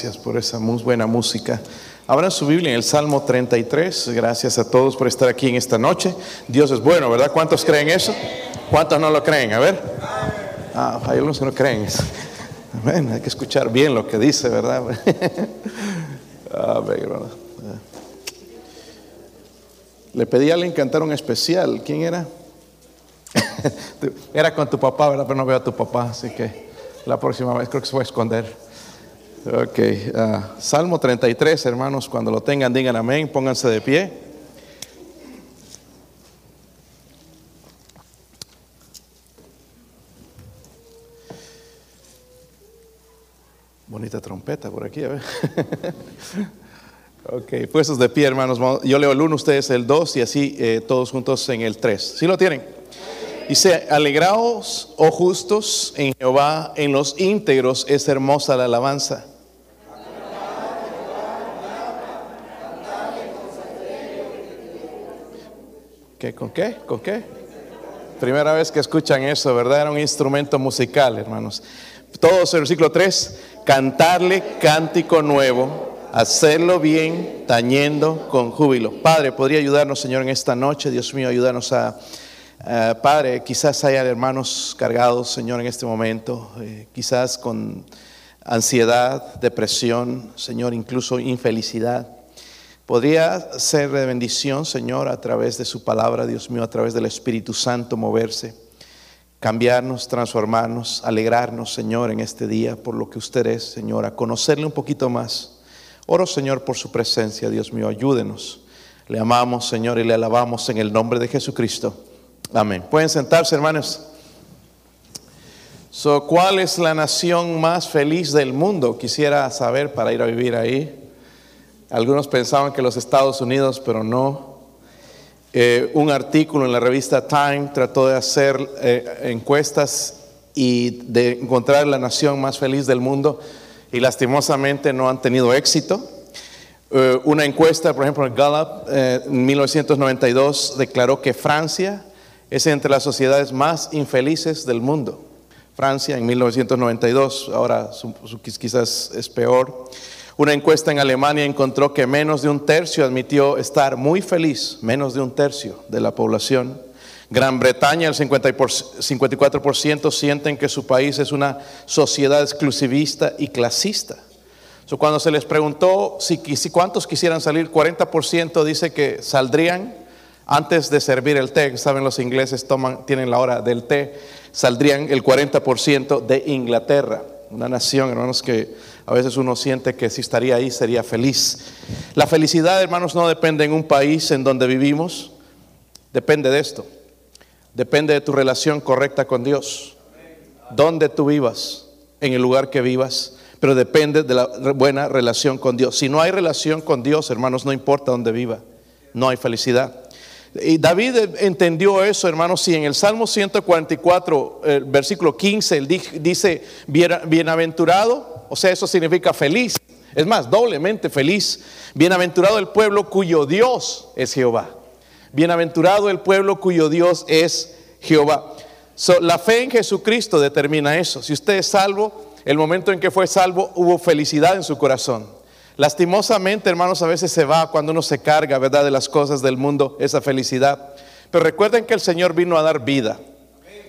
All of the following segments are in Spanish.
Gracias por esa muy buena música. Abran su Biblia en el Salmo 33. Gracias a todos por estar aquí en esta noche. Dios es bueno, ¿verdad? ¿Cuántos creen eso? ¿Cuántos no lo creen? A ver. Ah, hay algunos que no creen eso. Bueno, hay que escuchar bien lo que dice, ¿verdad? A ver, hermano. Le pedí a alguien cantar un especial. ¿Quién era? Era con tu papá, ¿verdad? Pero no veo a tu papá, así que la próxima vez creo que se va a esconder. Ok, ah, Salmo 33, hermanos, cuando lo tengan, digan amén, pónganse de pie. Bonita trompeta por aquí, a ver. ok, puestos de pie, hermanos. Yo leo el 1, ustedes el 2 y así eh, todos juntos en el 3. ¿Sí lo tienen? Dice, alegraos, oh justos, en Jehová, en los íntegros es hermosa la alabanza. ¿Qué, ¿Con qué? ¿Con qué? Primera vez que escuchan eso, ¿verdad? Era un instrumento musical, hermanos. Todos el versículo 3, cantarle cántico nuevo, hacerlo bien, tañendo con júbilo. Padre, ¿podría ayudarnos, Señor, en esta noche? Dios mío, ayúdanos a eh, padre, quizás haya hermanos cargados, Señor, en este momento, eh, quizás con ansiedad, depresión, Señor, incluso infelicidad. Podría ser de bendición, Señor, a través de su palabra, Dios mío, a través del Espíritu Santo moverse, cambiarnos, transformarnos, alegrarnos, Señor, en este día por lo que usted es, Señor, a conocerle un poquito más. Oro, Señor, por su presencia, Dios mío, ayúdenos. Le amamos, Señor, y le alabamos en el nombre de Jesucristo. Amén. Pueden sentarse, hermanos. So, ¿Cuál es la nación más feliz del mundo? Quisiera saber para ir a vivir ahí. Algunos pensaban que los Estados Unidos, pero no. Eh, un artículo en la revista Time trató de hacer eh, encuestas y de encontrar la nación más feliz del mundo y lastimosamente no han tenido éxito. Eh, una encuesta, por ejemplo, Gallup en 1992 declaró que Francia es entre las sociedades más infelices del mundo. Francia en 1992, ahora quizás es peor. Una encuesta en Alemania encontró que menos de un tercio admitió estar muy feliz, menos de un tercio de la población. Gran Bretaña, el 54% sienten que su país es una sociedad exclusivista y clasista. cuando se les preguntó si, cuántos quisieran salir, 40% dice que saldrían antes de servir el té, saben los ingleses toman, tienen la hora del té, saldrían el 40% de Inglaterra, una nación, hermanos, que a veces uno siente que si estaría ahí sería feliz. La felicidad, hermanos, no depende en un país en donde vivimos, depende de esto, depende de tu relación correcta con Dios, donde tú vivas, en el lugar que vivas, pero depende de la buena relación con Dios. Si no hay relación con Dios, hermanos, no importa dónde viva, no hay felicidad. Y David entendió eso, hermanos, si en el Salmo 144, el versículo 15, él dice, bienaventurado, o sea, eso significa feliz, es más, doblemente feliz, bienaventurado el pueblo cuyo Dios es Jehová, bienaventurado el pueblo cuyo Dios es Jehová. la fe en Jesucristo determina eso, si usted es salvo, el momento en que fue salvo hubo felicidad en su corazón. Lastimosamente, hermanos, a veces se va cuando uno se carga, ¿verdad?, de las cosas del mundo, esa felicidad. Pero recuerden que el Señor vino a dar vida,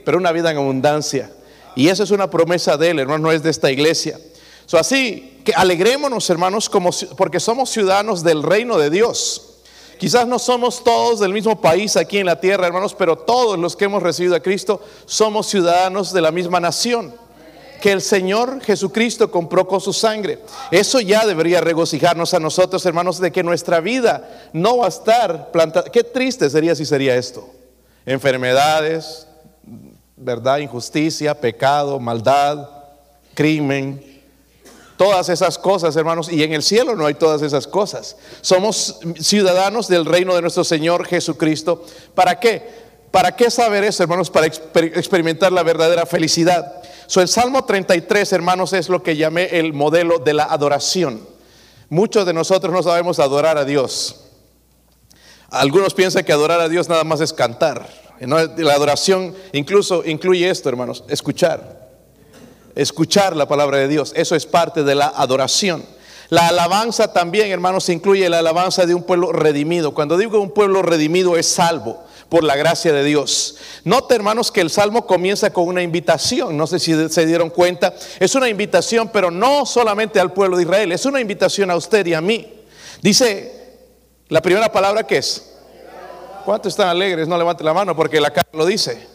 pero una vida en abundancia. Y esa es una promesa de Él, hermano, no es de esta iglesia. So, así que alegrémonos, hermanos, como, porque somos ciudadanos del reino de Dios. Quizás no somos todos del mismo país aquí en la tierra, hermanos, pero todos los que hemos recibido a Cristo somos ciudadanos de la misma nación que el Señor Jesucristo compró con su sangre. Eso ya debería regocijarnos a nosotros, hermanos, de que nuestra vida no va a estar plantada. Qué triste sería si sería esto. Enfermedades, verdad, injusticia, pecado, maldad, crimen, todas esas cosas, hermanos, y en el cielo no hay todas esas cosas. Somos ciudadanos del reino de nuestro Señor Jesucristo. ¿Para qué? ¿Para qué saber eso, hermanos? Para experimentar la verdadera felicidad. So, el Salmo 33, hermanos, es lo que llamé el modelo de la adoración. Muchos de nosotros no sabemos adorar a Dios. Algunos piensan que adorar a Dios nada más es cantar. La adoración incluso incluye esto, hermanos, escuchar. Escuchar la palabra de Dios. Eso es parte de la adoración. La alabanza también, hermanos, incluye la alabanza de un pueblo redimido. Cuando digo un pueblo redimido es salvo por la gracia de Dios. Note, hermanos, que el salmo comienza con una invitación. No sé si se dieron cuenta. Es una invitación, pero no solamente al pueblo de Israel, es una invitación a usted y a mí. Dice, la primera palabra que es. ¿Cuántos están alegres? No levante la mano porque la cara lo dice.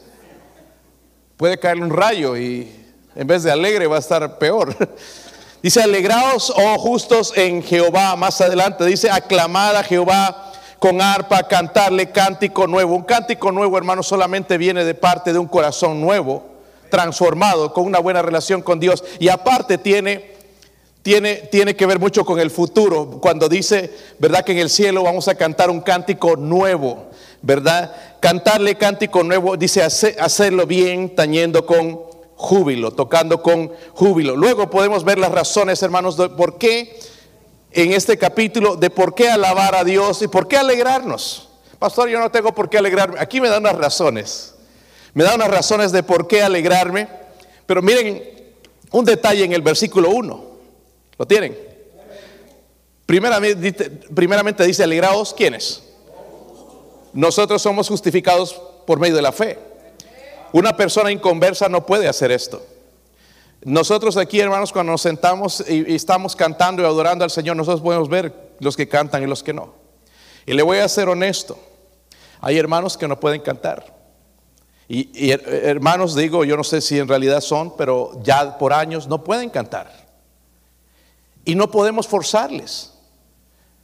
Puede caerle un rayo y en vez de alegre va a estar peor. Dice, alegraos, oh justos, en Jehová. Más adelante dice, aclamad a Jehová con arpa, cantarle cántico nuevo. Un cántico nuevo, hermano, solamente viene de parte de un corazón nuevo, transformado, con una buena relación con Dios. Y aparte tiene, tiene, tiene que ver mucho con el futuro. Cuando dice, ¿verdad? Que en el cielo vamos a cantar un cántico nuevo, ¿verdad? Cantarle cántico nuevo, dice hacerlo bien, tañendo con júbilo, tocando con júbilo. Luego podemos ver las razones, hermanos, de por qué en este capítulo, de por qué alabar a Dios y por qué alegrarnos. Pastor, yo no tengo por qué alegrarme. Aquí me da unas razones. Me da unas razones de por qué alegrarme. Pero miren un detalle en el versículo 1. ¿Lo tienen? Primeramente, primeramente dice, alegraos, ¿quiénes? Nosotros somos justificados por medio de la fe. Una persona inconversa no puede hacer esto. Nosotros aquí, hermanos, cuando nos sentamos y, estamos cantando y adorando al Señor, nosotros podemos ver los que cantan y los que no. Y le voy a ser honesto. Hay hermanos que no pueden cantar. Y, hermanos, digo, yo no sé si en realidad son, pero ya por años no pueden cantar. Y no podemos forzarles.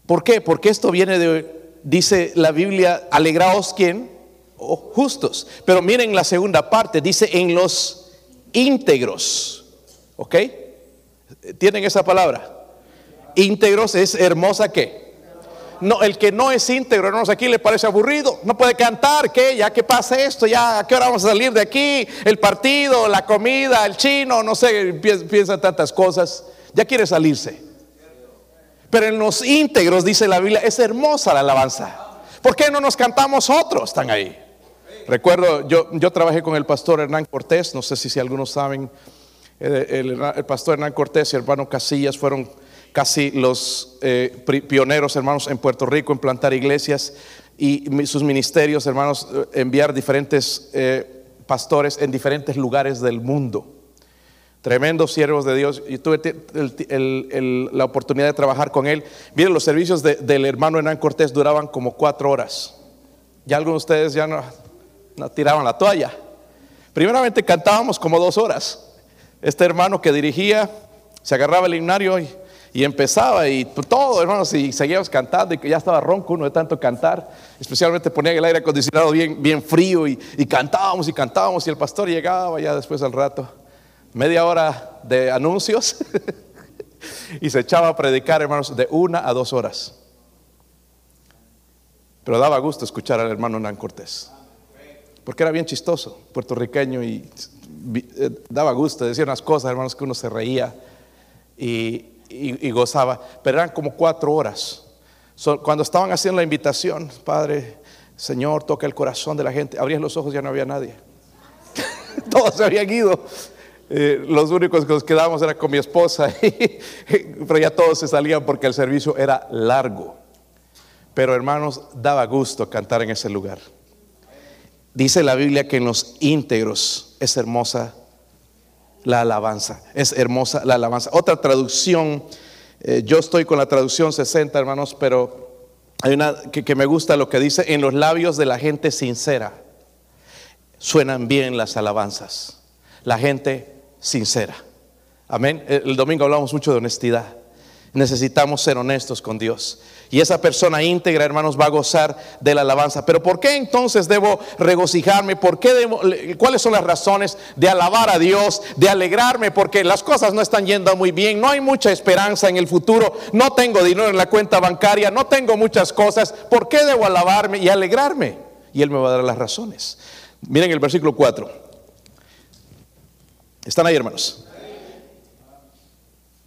¿Por qué? Porque esto viene de, dice la Biblia, alegraos quién? justos. Pero miren la segunda parte, dice en los íntegros. ¿Ok? ¿Tienen esa palabra? Íntegros es hermosa que. No, el que no es íntegro, hermanos, aquí le parece aburrido. No puede cantar, ¿qué? Ya que pasa esto, ya, ¿a qué hora vamos a salir de aquí? El partido, la comida, el chino, no sé, piensa tantas cosas. Ya quiere salirse. Pero en los íntegros, dice la Biblia, es hermosa la alabanza. ¿Por qué no nos cantamos otros? Están ahí. Recuerdo, yo, yo trabajé con el pastor Hernán Cortés, no sé si, si algunos saben, el, pastor Hernán Cortés y el hermano Casillas fueron casi los eh, pioneros, hermanos, en Puerto Rico en plantar iglesias y sus ministerios, hermanos, eh, enviar diferentes eh, pastores en diferentes lugares del mundo. Tremendos siervos de Dios. Y tuve la oportunidad de trabajar con él. Miren, los servicios del hermano Hernán Cortés duraban como cuatro horas. Ya algunos de ustedes ya no, no tiraban la toalla. Primeramente cantábamos como dos horas. Este hermano que dirigía se agarraba el himnario y, empezaba y todo, hermanos, y seguíamos cantando y ya estaba ronco uno de tanto cantar. Especialmente ponía el aire acondicionado bien, frío y, y cantábamos y cantábamos y el pastor llegaba ya después al rato, media hora de anuncios y se echaba a predicar, hermanos, de una a dos horas. Pero daba gusto escuchar al hermano Nan Cortés porque era bien chistoso, puertorriqueño y daba gusto, decía unas cosas, hermanos, que uno se reía y, gozaba, pero eran como cuatro horas. cuando estaban haciendo la invitación, Padre, Señor, toca el corazón de la gente, abrías los ojos, ya no había nadie. Todos se habían ido. Eh, los únicos que nos quedábamos era con mi esposa, pero ya todos se salían porque el servicio era largo. Pero hermanos, daba gusto cantar en ese lugar. Dice la Biblia que en los íntegros es hermosa la alabanza, es hermosa la alabanza. Otra traducción, eh, yo estoy con la traducción 60, hermanos, pero hay una que, que me gusta lo que dice, en los labios de la gente sincera suenan bien las alabanzas, la gente sincera. Amén. El domingo hablamos mucho de honestidad. Necesitamos ser honestos con Dios. Y esa persona íntegra, hermanos, va a gozar de la alabanza. Pero ¿por qué entonces debo regocijarme? ¿Por qué ¿Cuáles son las razones de alabar a Dios, de alegrarme? Porque las cosas no están yendo muy bien, no hay mucha esperanza en el futuro, no tengo dinero en la cuenta bancaria, no tengo muchas cosas. ¿Por qué debo alabarme y alegrarme? Y Él me va a dar las razones. Miren el versículo 4. ¿Están ahí, hermanos?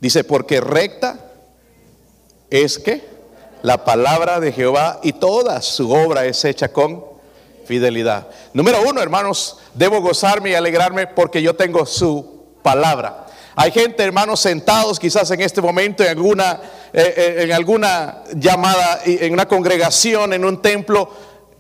Dice, porque recta es que la palabra de Jehová y toda su obra es hecha con fidelidad. Número uno, hermanos, debo gozarme y alegrarme porque yo tengo su palabra. Hay gente, hermanos, sentados quizás en este momento en alguna eh, eh, en alguna llamada, en una congregación, en un templo,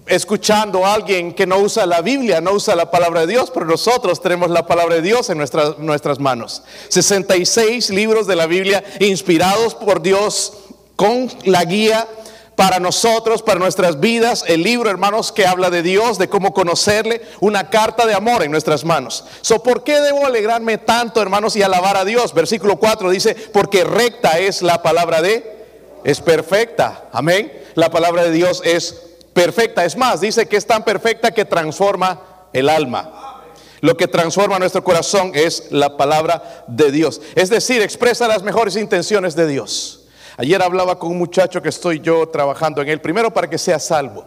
escuchando a alguien que no usa la Biblia, no usa la palabra de Dios, pero nosotros tenemos la palabra de Dios en nuestras, nuestras manos. 66 libros de la Biblia inspirados por Dios con la guía para nosotros, para nuestras vidas, el libro, hermanos, que habla de Dios, de cómo conocerle, una carta de amor en nuestras manos. So, ¿Por qué debo alegrarme tanto, hermanos, y alabar a Dios? Versículo 4 dice, porque recta es la palabra de, es perfecta. Amén. La palabra de Dios es perfecta. Es más, dice que es tan perfecta que transforma el alma. Lo que transforma nuestro corazón es la palabra de Dios. Es decir, expresa las mejores intenciones de Dios. Ayer hablaba con un muchacho que estoy yo trabajando en él, primero para que sea salvo.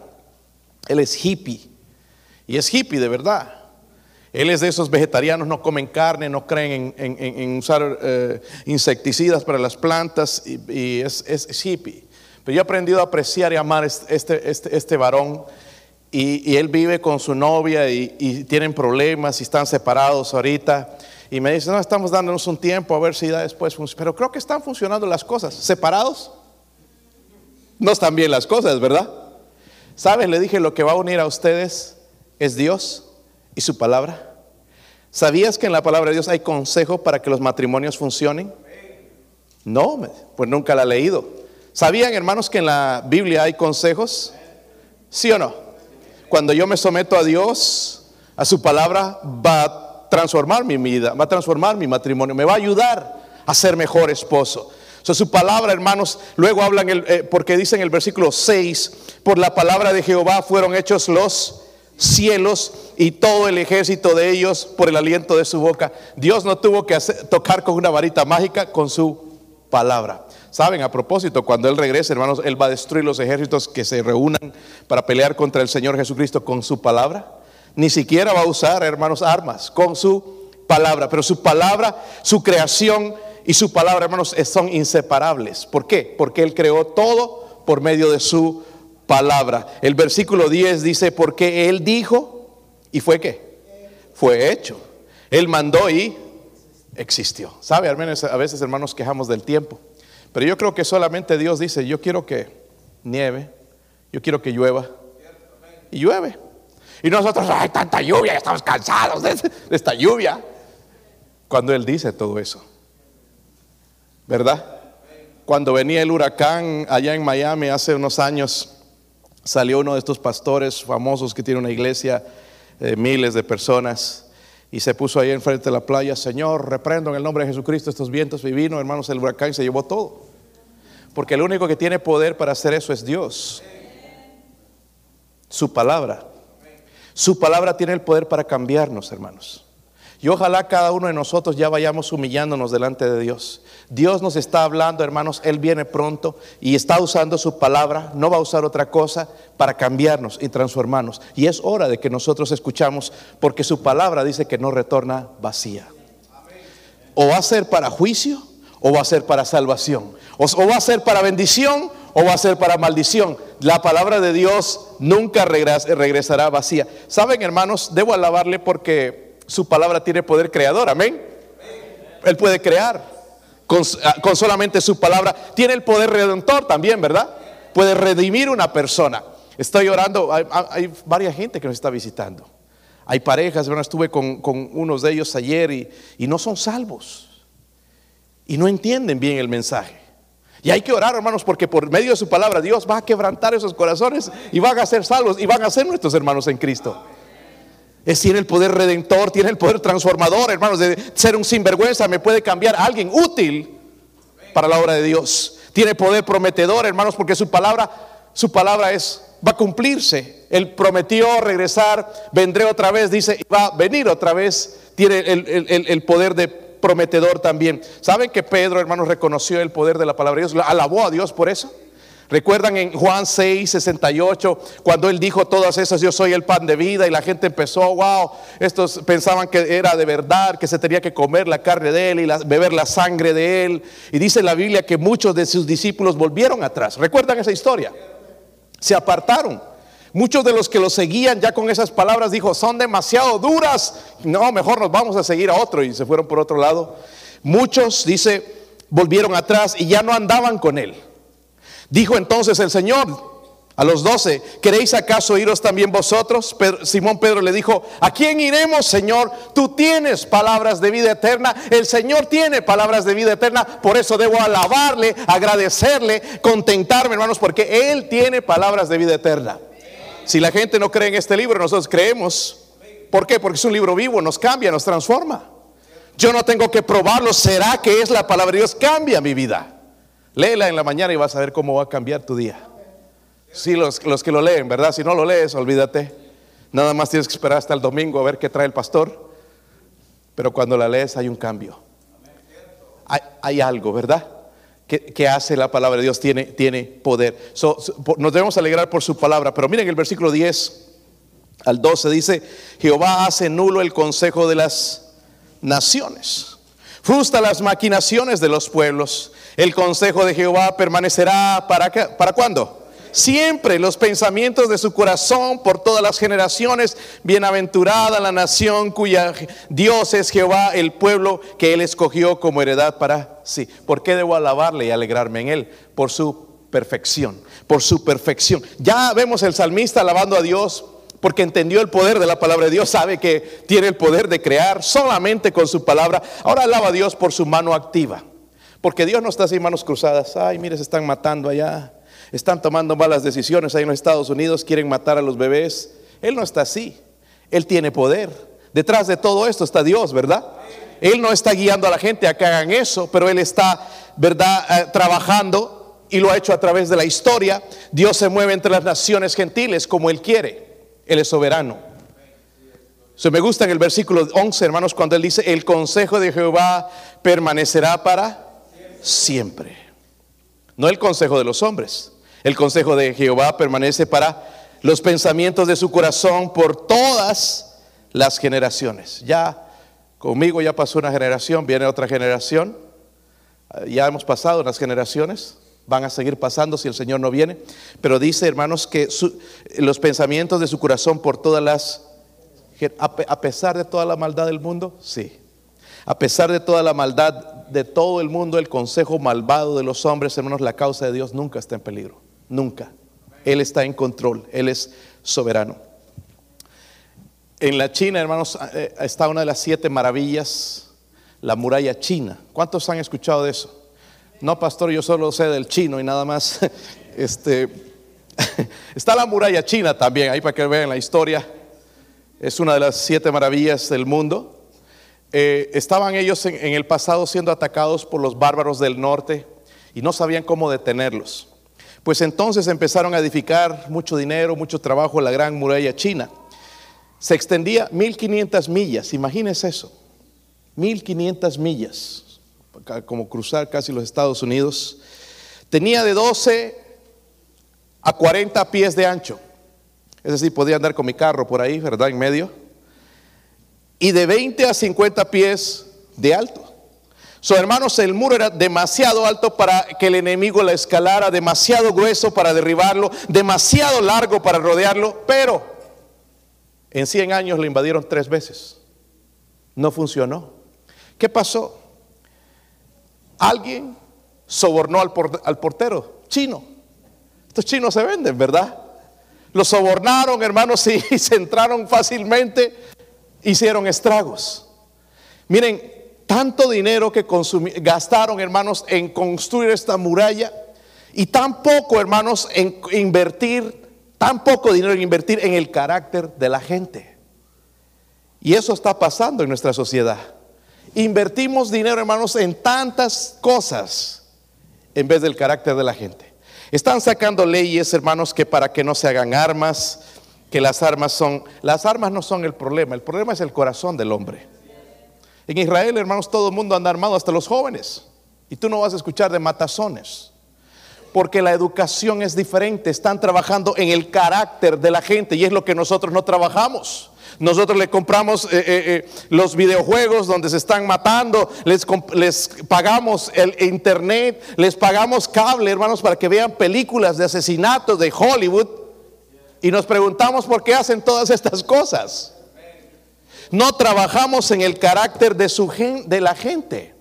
Él es hippie. Y es hippie de verdad. Él es de esos vegetarianos, no comen carne, no creen en, usar eh, insecticidas para las plantas y, es, hippie. Pero yo he aprendido a apreciar y amar este, este, este varón y, él vive con su novia y, y tienen problemas y están separados ahorita y me dice, no, estamos dándonos un tiempo a ver si da después funciona. Pero creo que están funcionando las cosas. ¿Separados? No están bien las cosas, ¿verdad? ¿Saben? Le dije, lo que va a unir a ustedes es Dios y su palabra. ¿Sabías que en la palabra de Dios hay consejo para que los matrimonios funcionen? No, pues nunca la he leído. ¿Sabían, hermanos, que en la Biblia hay consejos? ¿Sí o no? Cuando yo me someto a Dios, a su palabra, va transformar mi vida, va a transformar mi matrimonio, me va a ayudar a ser mejor esposo. So, su palabra, hermanos, luego hablan, eh, porque dice en el versículo 6, por la palabra de Jehová fueron hechos los cielos y todo el ejército de ellos por el aliento de su boca. Dios no tuvo que tocar con una varita mágica, con su palabra. Saben, a propósito, cuando Él regrese, hermanos, Él va a destruir los ejércitos que se reúnan para pelear contra el Señor Jesucristo con su palabra ni siquiera va a usar, hermanos, armas con su palabra. Pero su palabra, su creación y su palabra, hermanos, son inseparables. ¿Por qué? Porque Él creó todo por medio de su palabra. El versículo 10 dice, porque Él dijo y fue qué? Fue hecho. Él mandó y existió. ¿Sabe? A veces, hermanos, quejamos del tiempo. Pero yo creo que solamente Dios dice, yo quiero que nieve, yo quiero que llueva. Y llueve. Y nosotros, hay tanta lluvia, estamos cansados de, esta lluvia. Cuando Él dice todo eso, ¿verdad? Cuando venía el huracán allá en Miami hace unos años, salió uno de estos pastores famosos que tiene una iglesia de miles de personas y se puso ahí enfrente de la playa, Señor, reprendo en el nombre de Jesucristo estos vientos y vino, hermanos, el huracán se llevó todo. Porque el único que tiene poder para hacer eso es Dios. Su palabra. Su palabra tiene el poder para cambiarnos, hermanos. Y ojalá cada uno de nosotros ya vayamos humillándonos delante de Dios. Dios nos está hablando, hermanos, Él viene pronto y está usando su palabra, no va a usar otra cosa para cambiarnos y transformarnos. Y es hora de que nosotros escuchamos, porque su palabra dice que no retorna vacía. O va a ser para juicio o va a ser para salvación. O, va a ser para bendición o va a ser para maldición. La palabra de Dios nunca regresará vacía. Saben, hermanos, debo alabarle porque su palabra tiene poder creador. Amén. Él puede crear con, ah, solamente su palabra. Tiene el poder redentor también, ¿verdad? Puede redimir una persona. Estoy orando, hay, varias gente que nos está visitando. Hay parejas, bueno, estuve con, unos de ellos ayer y no son salvos. Y no entienden bien el mensaje. Y hay que orar, hermanos, porque por medio de su palabra Dios va a quebrantar esos corazones y van a ser salvos y van a ser nuestros hermanos en Cristo. Es, tiene el poder redentor, tiene el poder transformador, hermanos, de ser un sinvergüenza, me puede cambiar a alguien útil para la obra de Dios. Tiene poder prometedor, hermanos, porque su palabra, su palabra es, va a cumplirse. Él prometió regresar, vendré otra vez, dice, va a venir otra vez. Tiene el poder de prometedor también. ¿Saben que Pedro, hermanos, reconoció el poder de la palabra de Dios? Alabó a Dios por eso. Recuerdan en Juan 6, 68, cuando él dijo todas esas, yo soy el pan de vida, y la gente empezó, wow, estos pensaban que era de verdad, que se tenía que comer la carne de él y beber la sangre de él. Y dice la Biblia que muchos de sus discípulos volvieron atrás. ¿Recuerdan esa historia? Se apartaron. Muchos de los que lo seguían ya con esas palabras dijo, son demasiado duras. No, mejor nos vamos a seguir a otro y se fueron por otro lado. Muchos, dice, volvieron atrás y ya no andaban con él. Dijo entonces el Señor a los doce, ¿queréis acaso iros también vosotros? Simón Pedro le dijo, ¿a quién iremos, Señor? Tú tienes palabras de vida eterna, el Señor tiene palabras de vida eterna, por eso debo alabarle, agradecerle, contentarme, hermanos, porque Él tiene palabras de vida eterna. Si la gente no cree en este libro, nosotros creemos. ¿Por qué? Porque es un libro vivo, nos cambia, nos transforma. Yo no tengo que probarlo, será que es la palabra de Dios, cambia mi vida. Léela en la mañana y vas a ver cómo va a cambiar tu día. Sí, los, los que lo leen, ¿verdad? Si no lo lees, olvídate. Nada más tienes que esperar hasta el domingo a ver qué trae el pastor. Pero cuando la lees hay un cambio. Hay, algo, ¿verdad? Que, hace la palabra de Dios, tiene, tiene poder. nos debemos alegrar por su palabra. Pero miren el versículo 10 al 12 dice, Jehová hace nulo el consejo de las naciones. Frustra las maquinaciones de los pueblos. El consejo de Jehová permanecerá para, ¿para cuándo? Siempre los pensamientos de su corazón por todas las generaciones. Bienaventurada la nación cuya Dios es Jehová, el pueblo que él escogió como heredad para sí. ¿Por qué debo alabarle y alegrarme en él? Por su perfección, por su perfección. Ya vemos el salmista alabando a Dios porque entendió el poder de la palabra de Dios, sabe que tiene el poder de crear solamente con su palabra. Ahora alaba a Dios por su mano activa, porque Dios no está así manos cruzadas. Ay, mire, se están matando allá están tomando malas decisiones ahí en los Estados Unidos, quieren matar a los bebés. Él no está así. Él tiene poder. Detrás de todo esto está Dios, ¿verdad? Él no está guiando a la gente a que hagan eso, pero Él está, ¿verdad?, eh, trabajando y lo ha hecho a través de la historia. Dios se mueve entre las naciones gentiles como Él quiere. Él es soberano. Se me gusta en el versículo 11, hermanos, cuando Él dice, el consejo de Jehová permanecerá para siempre. No el consejo de los hombres. El consejo de Jehová permanece para los pensamientos de su corazón por todas las generaciones. Ya conmigo ya pasó una generación, viene otra generación. Ya hemos pasado unas generaciones, van a seguir pasando si el Señor no viene. Pero dice, hermanos, que los pensamientos de su corazón por todas las... A pesar de toda la maldad del mundo, sí. A pesar de toda la maldad de todo el mundo, el consejo malvado de los hombres, hermanos, la causa de Dios nunca está en peligro. Nunca. Él está en control, Él es soberano. En la China, hermanos, eh, está una de las siete maravillas, la muralla china. ¿Cuántos han escuchado de eso? No, pastor, yo solo sé del chino y nada más. Este, está la muralla china también, ahí para que vean la historia. Es una de las siete maravillas del mundo. Eh, estaban ellos en el pasado siendo atacados por los bárbaros del norte y no sabían cómo detenerlos. Pues entonces empezaron a edificar mucho dinero, mucho trabajo la gran muralla china. Se extendía 1500 millas, imagínense eso. 1500 millas, como cruzar casi los Estados Unidos. Tenía de 12 a 40 pies de ancho. Es decir, podía andar con mi carro por ahí, ¿verdad? En medio. Y de 20 a 50 pies de alto. So, hermanos, el muro era demasiado alto para que el enemigo la escalara, demasiado grueso para derribarlo, demasiado largo para rodearlo, pero en 100 años lo invadieron tres veces. No funcionó. ¿Qué pasó? Alguien sobornó al, portero chino. Estos chinos se venden, ¿verdad? Lo sobornaron, hermanos, y se entraron fácilmente, hicieron estragos. Miren, tanto dinero que gastaron, hermanos, en construir esta muralla y tan poco, hermanos, en invertir, tan poco dinero en invertir en el carácter de la gente. Y eso está pasando en nuestra sociedad. Invertimos dinero, hermanos, en tantas cosas en vez del carácter de la gente. Están sacando leyes, hermanos, que para que no se hagan armas, que las armas son, las armas no son el problema, el problema es el corazón del hombre. En Israel, hermanos, todo el mundo anda armado, hasta los jóvenes. Y tú no vas a escuchar de matazones. Porque la educación es diferente. Están trabajando en el carácter de la gente y es lo que nosotros no trabajamos. Nosotros le compramos eh, eh, eh, los videojuegos donde se están matando, les, les, pagamos el internet, les pagamos cable, hermanos, para que vean películas de asesinatos de Hollywood. Y nos preguntamos por qué hacen todas estas cosas. No trabajamos en el carácter de, su de la gente.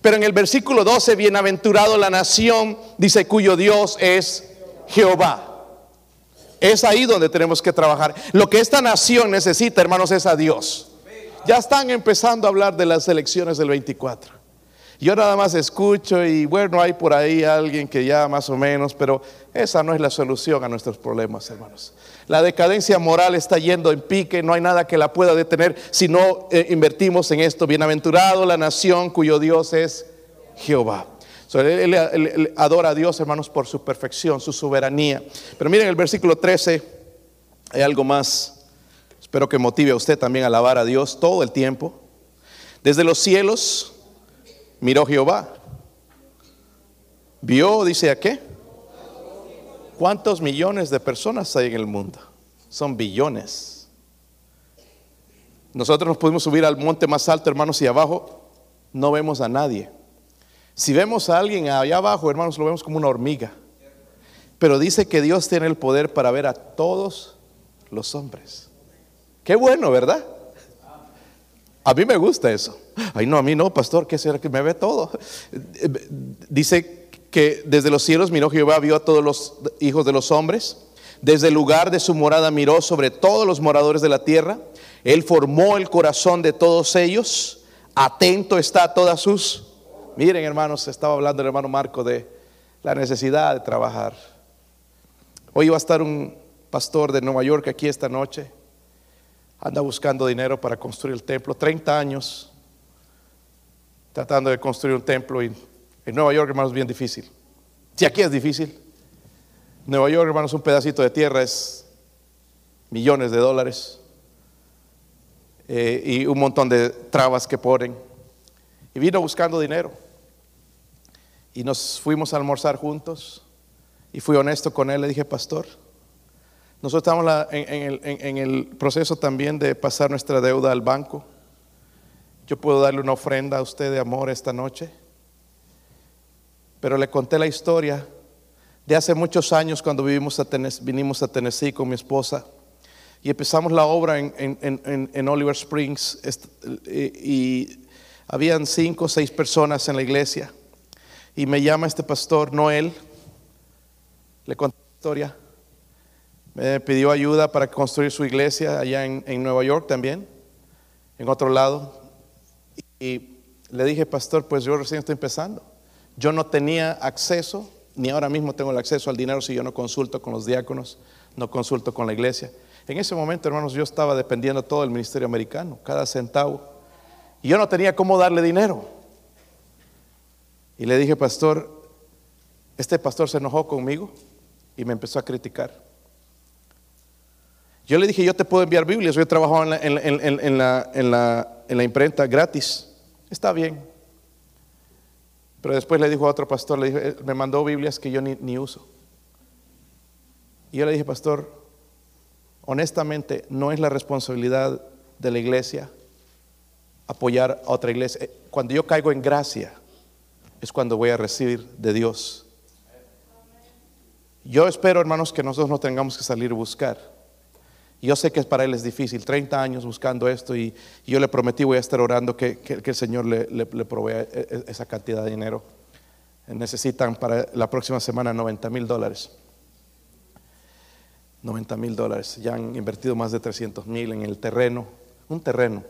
Pero en el versículo 12, bienaventurado la nación, dice, cuyo Dios es Jehová. Es ahí donde tenemos que trabajar. Lo que esta nación necesita, hermanos, es a Dios. Ya están empezando a hablar de las elecciones del 24. Yo nada más escucho y bueno, hay por ahí alguien que ya más o menos, pero esa no es la solución a nuestros problemas, hermanos. La decadencia moral está yendo en pique, no hay nada que la pueda detener si no eh, invertimos en esto. Bienaventurado la nación cuyo Dios es Jehová. él, adora a Dios, hermanos, por su perfección, su soberanía. Pero miren el versículo 13, hay algo más. Espero que motive a usted también a alabar a Dios todo el tiempo. Desde los cielos miró Jehová. Vio, dice, ¿a qué? ¿Cuántos millones de personas hay en el mundo? Son billones. Nosotros nos podemos subir al monte más alto, hermanos, y abajo no vemos a nadie. Si vemos a alguien allá abajo, hermanos, lo vemos como una hormiga. Pero dice que Dios tiene el poder para ver a todos los hombres. Qué bueno, ¿verdad? A mí me gusta eso. Ay, no, a mí no, pastor, ¿qué será que me ve todo? Dice que desde los cielos miró Jehová, vio a todos los hijos de los hombres. Desde el lugar de su morada miró sobre todos los moradores de la tierra. Él formó el corazón de todos ellos. Atento está a todas sus. Miren, hermanos, estaba hablando el hermano Marco de la necesidad de trabajar. Hoy va a estar un pastor de Nueva York aquí esta noche anda buscando dinero para construir el templo. 30 años tratando de construir un templo y en Nueva York, hermanos, es bien difícil. Si aquí es difícil, Nueva York, hermanos, un pedacito de tierra es millones de dólares eh, y un montón de trabas que ponen. Y vino buscando dinero. Y nos fuimos a almorzar juntos. Y fui honesto con él. Le dije, pastor, nosotros estamos en, el, proceso también de pasar nuestra deuda al banco. Yo puedo darle una ofrenda a usted de amor esta noche. Pero le conté la historia de hace muchos años cuando vivimos a vinimos a Tennessee con mi esposa y empezamos la obra en, Oliver Springs y, habían cinco o seis personas en la iglesia y me llama este pastor Noel, le conté la historia me pidió ayuda para construir su iglesia allá en, Nueva York también, en otro lado. Y le dije, pastor, pues yo recién estoy empezando. Yo no tenía acceso, ni ahora mismo tengo el acceso al dinero si yo no consulto con los diáconos, no consulto con la iglesia. En ese momento, hermanos, yo estaba dependiendo todo del ministerio americano, cada centavo. Y yo no tenía cómo darle dinero. Y le dije, pastor, este pastor se enojó conmigo y me empezó a criticar. Yo le dije, yo te puedo enviar Biblias, yo he trabajado en la, imprenta gratis. Está bien. Pero después le dijo a otro pastor, le dije, me mandó Biblias que yo ni, ni uso. Y yo le dije, pastor, honestamente no es la responsabilidad de la iglesia apoyar a otra iglesia. Cuando yo caigo en gracia es cuando voy a recibir de Dios. Yo espero, hermanos, que nosotros no tengamos que salir a buscar. Yo sé que para él es difícil, 30 años buscando esto y, yo le prometí, voy a estar orando que, el Señor le, le, provea e, e, esa cantidad de dinero. Necesitan para la próxima semana 90 mil dólares. 90 mil dólares. Ya han invertido más de 300 mil en el terreno, un terreno.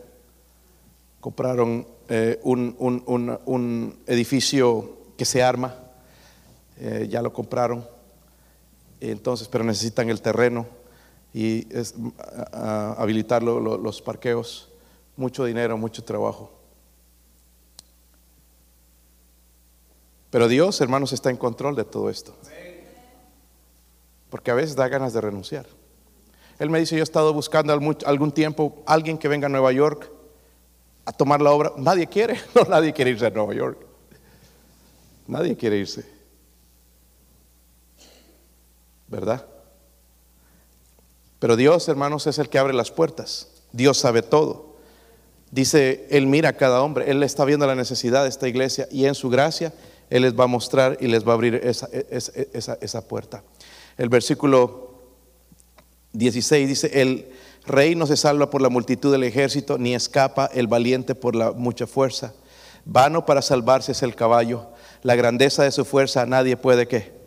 Compraron eh, un, edificio que se arma, eh, ya lo compraron, entonces, pero necesitan el terreno y es, habilitar los parqueos, mucho dinero, mucho trabajo. Pero Dios, hermanos, está en control de todo esto. Porque a veces da ganas de renunciar. Él me dice, yo he estado buscando algún tiempo alguien que venga a Nueva York a tomar la obra. Nadie quiere, no, nadie quiere irse a Nueva York. Nadie quiere irse. ¿Verdad? Pero Dios, hermanos, es el que abre las puertas. Dios sabe todo. Dice, Él mira a cada hombre, Él está viendo la necesidad de esta iglesia y en su gracia Él les va a mostrar y les va a abrir esa, esa, puerta. El versículo 16 dice, el rey no se salva por la multitud del ejército, ni escapa el valiente por la mucha fuerza. Vano para salvarse es el caballo. La grandeza de su fuerza nadie puede que.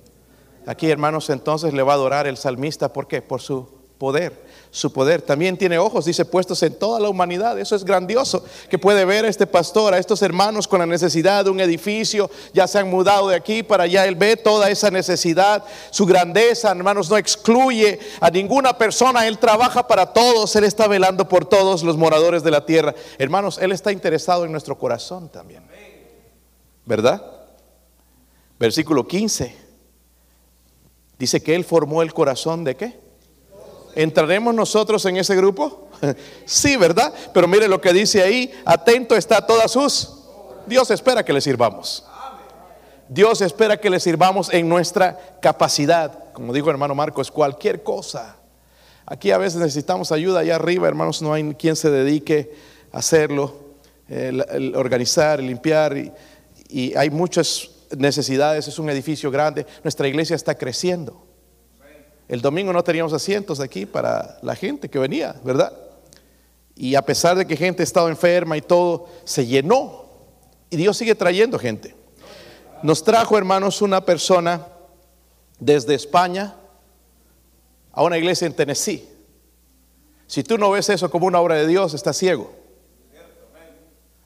Aquí, hermanos, entonces le va a adorar el salmista. ¿Por qué? Por su poder su poder. También tiene ojos, dice, puestos en toda la humanidad. Eso es grandioso, que puede ver a este pastor, a estos hermanos con la necesidad de un edificio, ya se han mudado de aquí para allá. Él ve toda esa necesidad, su grandeza, hermanos, no excluye a ninguna persona. Él trabaja para todos, Él está velando por todos los moradores de la tierra. Hermanos, Él está interesado en nuestro corazón también. ¿Verdad? Versículo 15. Dice que Él formó el corazón de qué? ¿Entraremos nosotros en ese grupo? sí, ¿verdad? Pero mire lo que dice ahí, atento está todas sus. Dios espera que le sirvamos. Dios espera que le sirvamos en nuestra capacidad. Como dijo el hermano Marcos, cualquier cosa. Aquí a veces necesitamos ayuda allá arriba, hermanos, no hay quien se dedique a hacerlo, el, organizar, limpiar, y hay muchas necesidades, es un edificio grande, nuestra iglesia está creciendo. El domingo no teníamos asientos aquí para la gente que venía, ¿verdad? Y a pesar de que gente estaba enferma y todo, se llenó. Y Dios sigue trayendo gente. Nos trajo, hermanos, una persona desde España a una iglesia en Tennessee. Si tú no ves eso como una obra de Dios, estás ciego.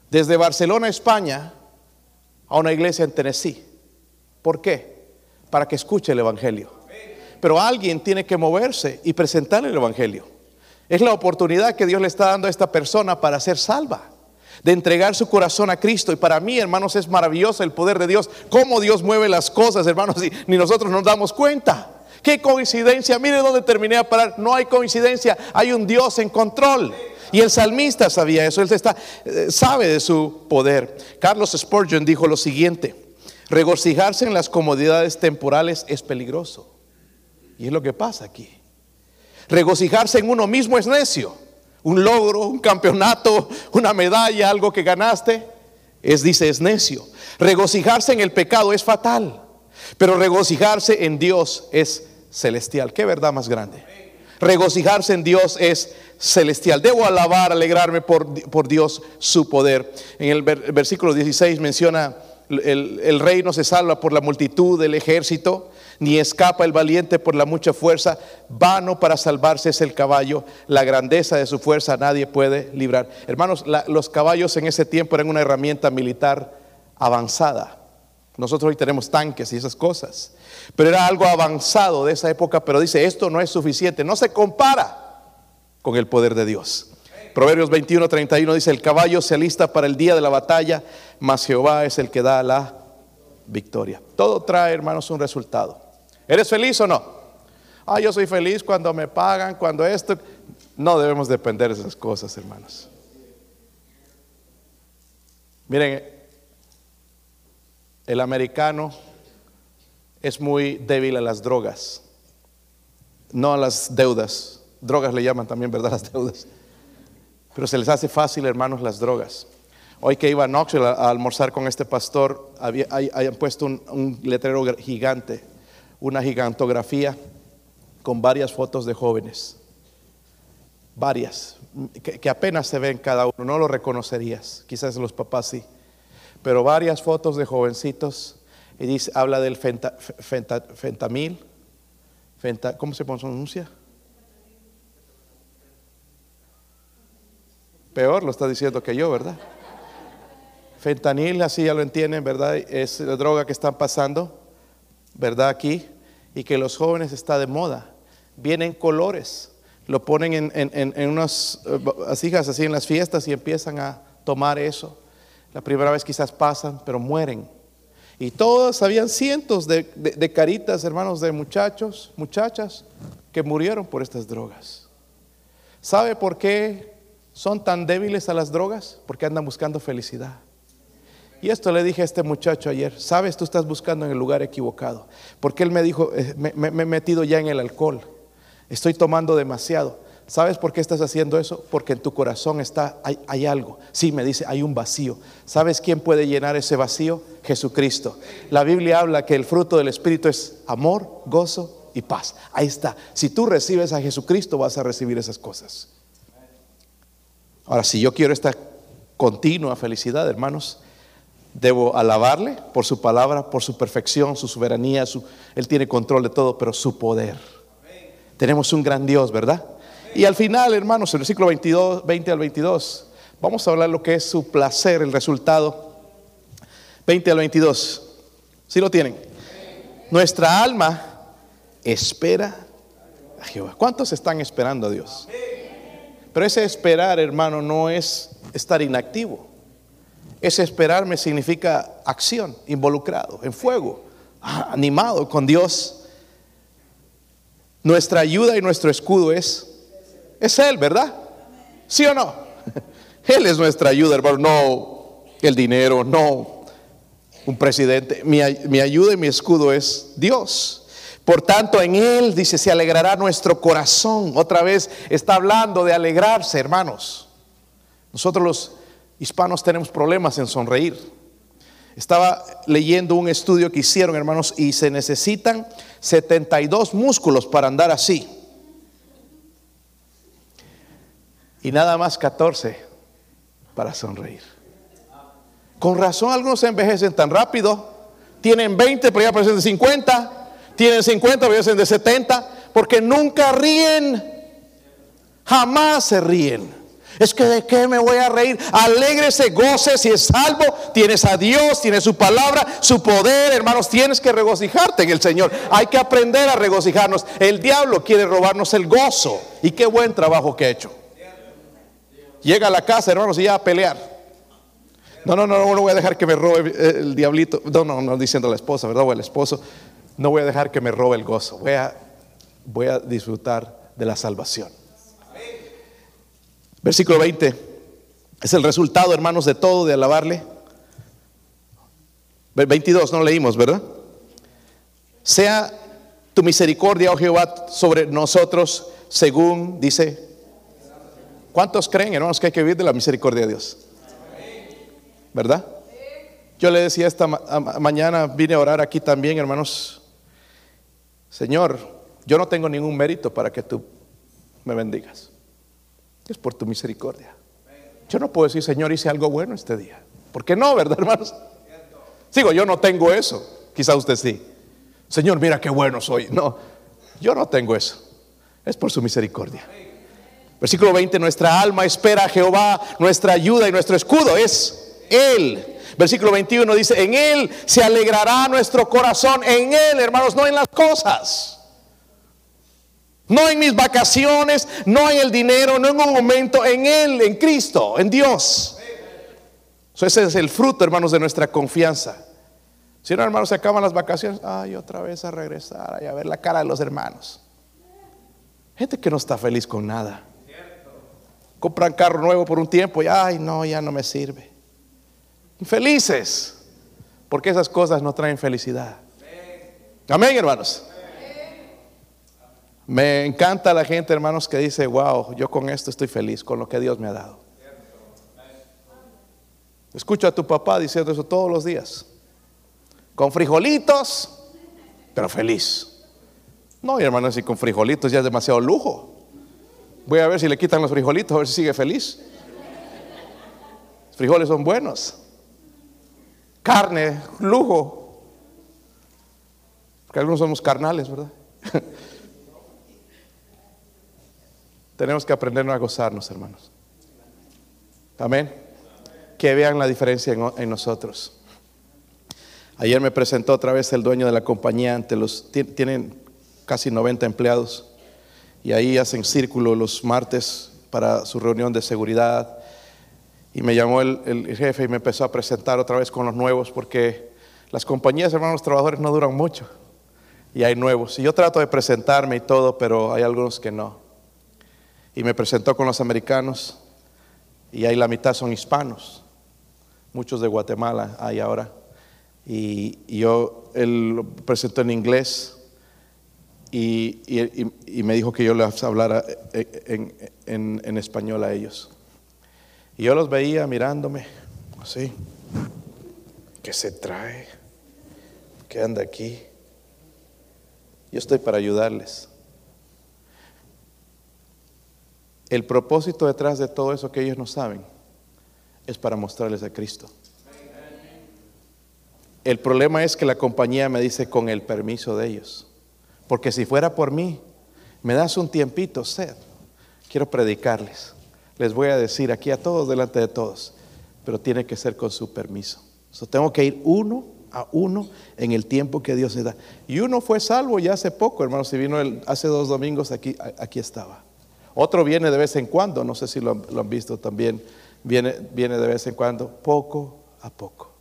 Desde Barcelona, España, a una iglesia en Tennessee. ¿Por qué? Para que escuche el Evangelio. Pero alguien tiene que moverse y presentarle el Evangelio. Es la oportunidad que Dios le está dando a esta persona para ser salva, de entregar su corazón a Cristo. Y para mí, hermanos, es maravilloso el poder de Dios, cómo Dios mueve las cosas, hermanos, y ni nosotros nos damos cuenta. Qué coincidencia, mire dónde terminé a parar. No hay coincidencia, hay un Dios en control. Y el salmista sabía eso, él está, eh, sabe de su poder. Carlos Spurgeon dijo lo siguiente, regocijarse en las comodidades temporales es peligroso. Y es lo que pasa aquí. Regocijarse en uno mismo es necio. Un logro, un campeonato, una medalla, algo que ganaste, es, dice, es necio. Regocijarse en el pecado es fatal. Pero regocijarse en Dios es celestial. Qué verdad más grande. Regocijarse en Dios es celestial. Debo alabar, alegrarme por, por Dios, su poder. En el versículo 16 menciona, el, el rey no se salva por la multitud del ejército, ni escapa el valiente por la mucha fuerza. Vano para salvarse es el caballo, la grandeza de su fuerza nadie puede librar. Hermanos, los caballos en ese tiempo eran una herramienta militar avanzada. Nosotros hoy tenemos tanques y esas cosas. Pero era algo avanzado de esa época, pero dice, esto no es suficiente, no se compara con el poder de Dios. Proverbios 21, 31 dice, el caballo se alista para el día de la batalla, mas Jehová es el que da la victoria. Todo trae, hermanos, un resultado. ¿Eres feliz o no? Ah, yo soy feliz cuando me pagan, cuando esto. No debemos depender de esas cosas, hermanos. Miren, el americano es muy débil a las drogas, no a las deudas. Drogas le llaman también, ¿verdad? Las deudas. Pero se les hace fácil, hermanos, las drogas. Hoy que iba a Knoxville a, almorzar con este pastor, había, puesto un letrero gigante una gigantografía con varias fotos de jóvenes, varias, que, apenas se ven cada uno, no lo reconocerías, quizás los papás sí, pero varias fotos de jovencitos y dice, habla del fentamil, ¿cómo se pronuncia? Peor lo está diciendo que yo, ¿verdad? Fentanil, así ya lo entienden, ¿verdad? Es la droga que están pasando. ¿Verdad? Aquí, y que los jóvenes está de moda. Vienen colores, lo ponen en, en, unas eh, vasijas así en las fiestas y empiezan a tomar eso. La primera vez quizás pasan, pero mueren. Y todos habían cientos de, de caritas, hermanos, de muchachos, muchachas que murieron por estas drogas. ¿Sabe por qué son tan débiles a las drogas? Porque andan buscando felicidad. Y esto le dije a este muchacho ayer, sabes, tú estás buscando en el lugar equivocado, porque él me dijo, eh, me, he metido ya en el alcohol, estoy tomando demasiado. ¿Sabes por qué estás haciendo eso? Porque en tu corazón está, hay, hay, algo. Sí, me dice, hay un vacío. ¿Sabes quién puede llenar ese vacío? Jesucristo. La Biblia habla que el fruto del Espíritu es amor, gozo y paz. Ahí está. Si tú recibes a Jesucristo, vas a recibir esas cosas. Ahora, si yo quiero esta continua felicidad, hermanos, Debo alabarle por su palabra, por su perfección, su soberanía, su, Él tiene control de todo, pero su poder. Tenemos un gran Dios, ¿verdad? Y al final, hermanos, el versículo 22, 20 al 22, vamos a hablar lo que es su placer, el resultado. 20 al 22. ¿Sí lo tienen? Nuestra alma espera a Jehová. ¿Cuántos están esperando a Dios? Pero ese esperar, hermano, no es estar inactivo. Ese esperarme significa acción, involucrado, en fuego, ah, animado con Dios. Nuestra ayuda y nuestro escudo es, es Él, ¿verdad? ¿Sí o no? Él es nuestra ayuda, hermano, no el dinero, no un presidente. Mi, mi ayuda y mi escudo es Dios. Por tanto, en Él, dice, se alegrará nuestro corazón. Otra vez está hablando de alegrarse, hermanos. Nosotros los hispanos tenemos problemas en sonreír. Estaba leyendo un estudio que hicieron, hermanos, y se necesitan 72 músculos para andar así. Y nada más 14 para sonreír. Con razón algunos se envejecen tan rápido. Tienen 20, pero ya parecen 50 tienen 50, veces de 70, porque nunca ríen, jamás se ríen. Es que de qué me voy a reír. Alégrese, goce si es salvo. Tienes a Dios, tienes su palabra, su poder, hermanos. Tienes que regocijarte en el Señor. Hay que aprender a regocijarnos. El diablo quiere robarnos el gozo. Y qué buen trabajo que ha hecho. Llega a la casa, hermanos, y ya a pelear. No, no, no, no voy a dejar que me robe el diablito. No, no, no diciendo la esposa, ¿verdad? O el esposo no voy a dejar que me robe el gozo, voy a, voy a disfrutar de la salvación. Versículo 20, es el resultado, hermanos, de todo, de alabarle. 22, no leímos, ¿verdad? Sea tu misericordia, oh Jehová, sobre nosotros, según dice. ¿Cuántos creen, hermanos, que hay que vivir de la misericordia de Dios? ¿Verdad? Yo le decía esta mañana, vine a orar aquí también, hermanos, Señor, yo no tengo ningún mérito para que tú me bendigas. Es por tu misericordia. Yo no puedo decir, Señor, hice algo bueno este día. ¿Por qué no, verdad, hermanos? Sigo, yo no tengo eso. Quizá usted sí. Señor, mira qué bueno soy. No, yo no tengo eso. Es por su misericordia. Versículo 20, nuestra alma espera a Jehová, nuestra ayuda y nuestro escudo es Él. Versículo 21 dice, en Él se alegrará nuestro corazón, en Él, hermanos, no en las cosas. No en mis vacaciones, no en el dinero, no en un momento, en Él, en Cristo, en Dios. ese es el fruto, hermanos, de nuestra confianza. Si no, hermanos, se acaban las vacaciones, ay, otra vez a regresar, a ver la cara de los hermanos. Gente que no está feliz con nada. Compran carro nuevo por un tiempo y, ay, no, ya no me sirve. Felices, porque esas cosas no traen felicidad. Amén, hermanos. Me encanta la gente, hermanos, que dice, wow, yo con esto estoy feliz, con lo que Dios me ha dado. Escucho a tu papá diciendo eso todos los días. Con frijolitos, pero feliz. No, hermanos, si con frijolitos ya es demasiado lujo. Voy a ver si le quitan los frijolitos, a ver si sigue feliz. Los frijoles son buenos carne, lujo. Porque algunos somos carnales, ¿verdad? Tenemos que aprender a gozarnos, hermanos. Amén. Que vean la diferencia en, nosotros. Ayer me presentó otra vez el dueño de la compañía ante los tienen casi 90 empleados y ahí hacen círculo los martes para su reunión de seguridad y me llamó el, jefe y me empezó a presentar otra vez con los nuevos porque las compañías, hermanos, trabajadores no duran mucho y hay nuevos. Y yo trato de presentarme y todo, pero hay algunos que no. Y me presentó con los americanos y ahí la mitad son hispanos, muchos de Guatemala hay ahora. Y, yo, él lo presentó en inglés y, me dijo que yo les hablara en español a ellos. Y yo los veía mirándome, así. ¿Qué se trae? ¿Qué anda aquí? Yo estoy para ayudarles. El propósito detrás de todo eso que ellos no saben es para mostrarles a Cristo. El problema es que la compañía me dice con el permiso de ellos. Porque si fuera por mí, me das un tiempito, sed. Quiero predicarles. Les voy a decir aquí a todos, delante de todos. Pero tiene que ser con su permiso. tengo que ir uno a uno en el tiempo que Dios le da. Y uno fue salvo ya hace poco, hermano. Si vino hace dos domingos, aquí, aquí estaba. Otro viene de vez en cuando, no sé si lo, han visto también. Viene, viene de vez en cuando, poco a poco.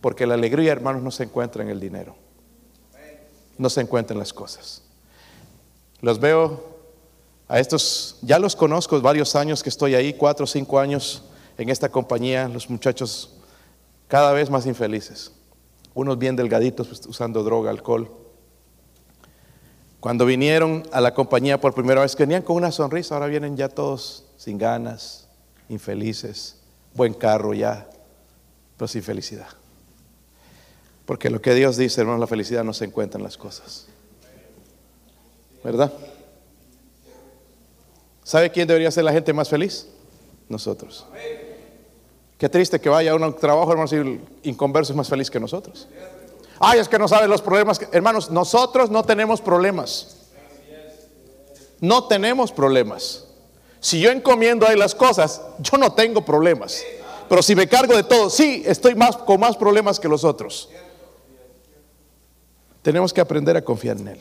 Porque la alegría, hermanos, no se encuentra en el dinero. No se encuentra en las cosas. Los veo a estos, ya los conozco varios años que estoy ahí, cuatro o cinco años en esta compañía, los muchachos cada vez más infelices unos bien delgaditos pues, usando droga, alcohol. Cuando vinieron a la compañía por primera vez, venían con una sonrisa, ahora vienen ya todos sin ganas, infelices, buen carro ya, pero sin felicidad. Porque lo que Dios dice, hermanos, la felicidad no se encuentra en las cosas. ¿Verdad? ¿Sabe quién debería ser la gente más feliz? Nosotros. Qué triste que vaya a un trabajo, hermanos, y el inconverso es más feliz que nosotros. Ay, es que no sabe los problemas. hermanos, nosotros no tenemos problemas. No tenemos problemas. Si yo encomiendo ahí las cosas, yo no tengo problemas. Pero si me cargo de todo, sí, estoy más, con más problemas que los otros. Tenemos que aprender a confiar en Él.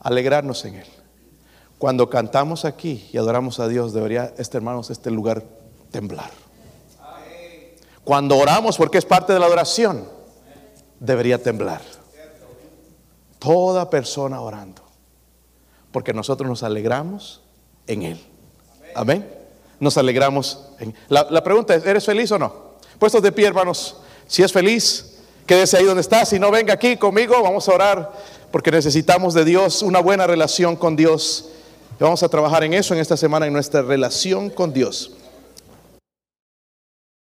Alegrarnos en Él. Cuando cantamos aquí y adoramos a Dios, debería, este hermanos, este lugar temblar. Cuando oramos, porque es parte de la adoración, debería temblar. Toda persona orando. Porque nosotros nos alegramos en Él. Amén. Nos alegramos en la, la pregunta es, ¿eres feliz o no? Puestos de pie, hermanos. Si es feliz, quédese ahí donde está. Si no, venga aquí conmigo. Vamos a orar porque necesitamos de Dios una buena relación con Dios. Vamos a trabajar en eso en esta semana, en nuestra relación con Dios.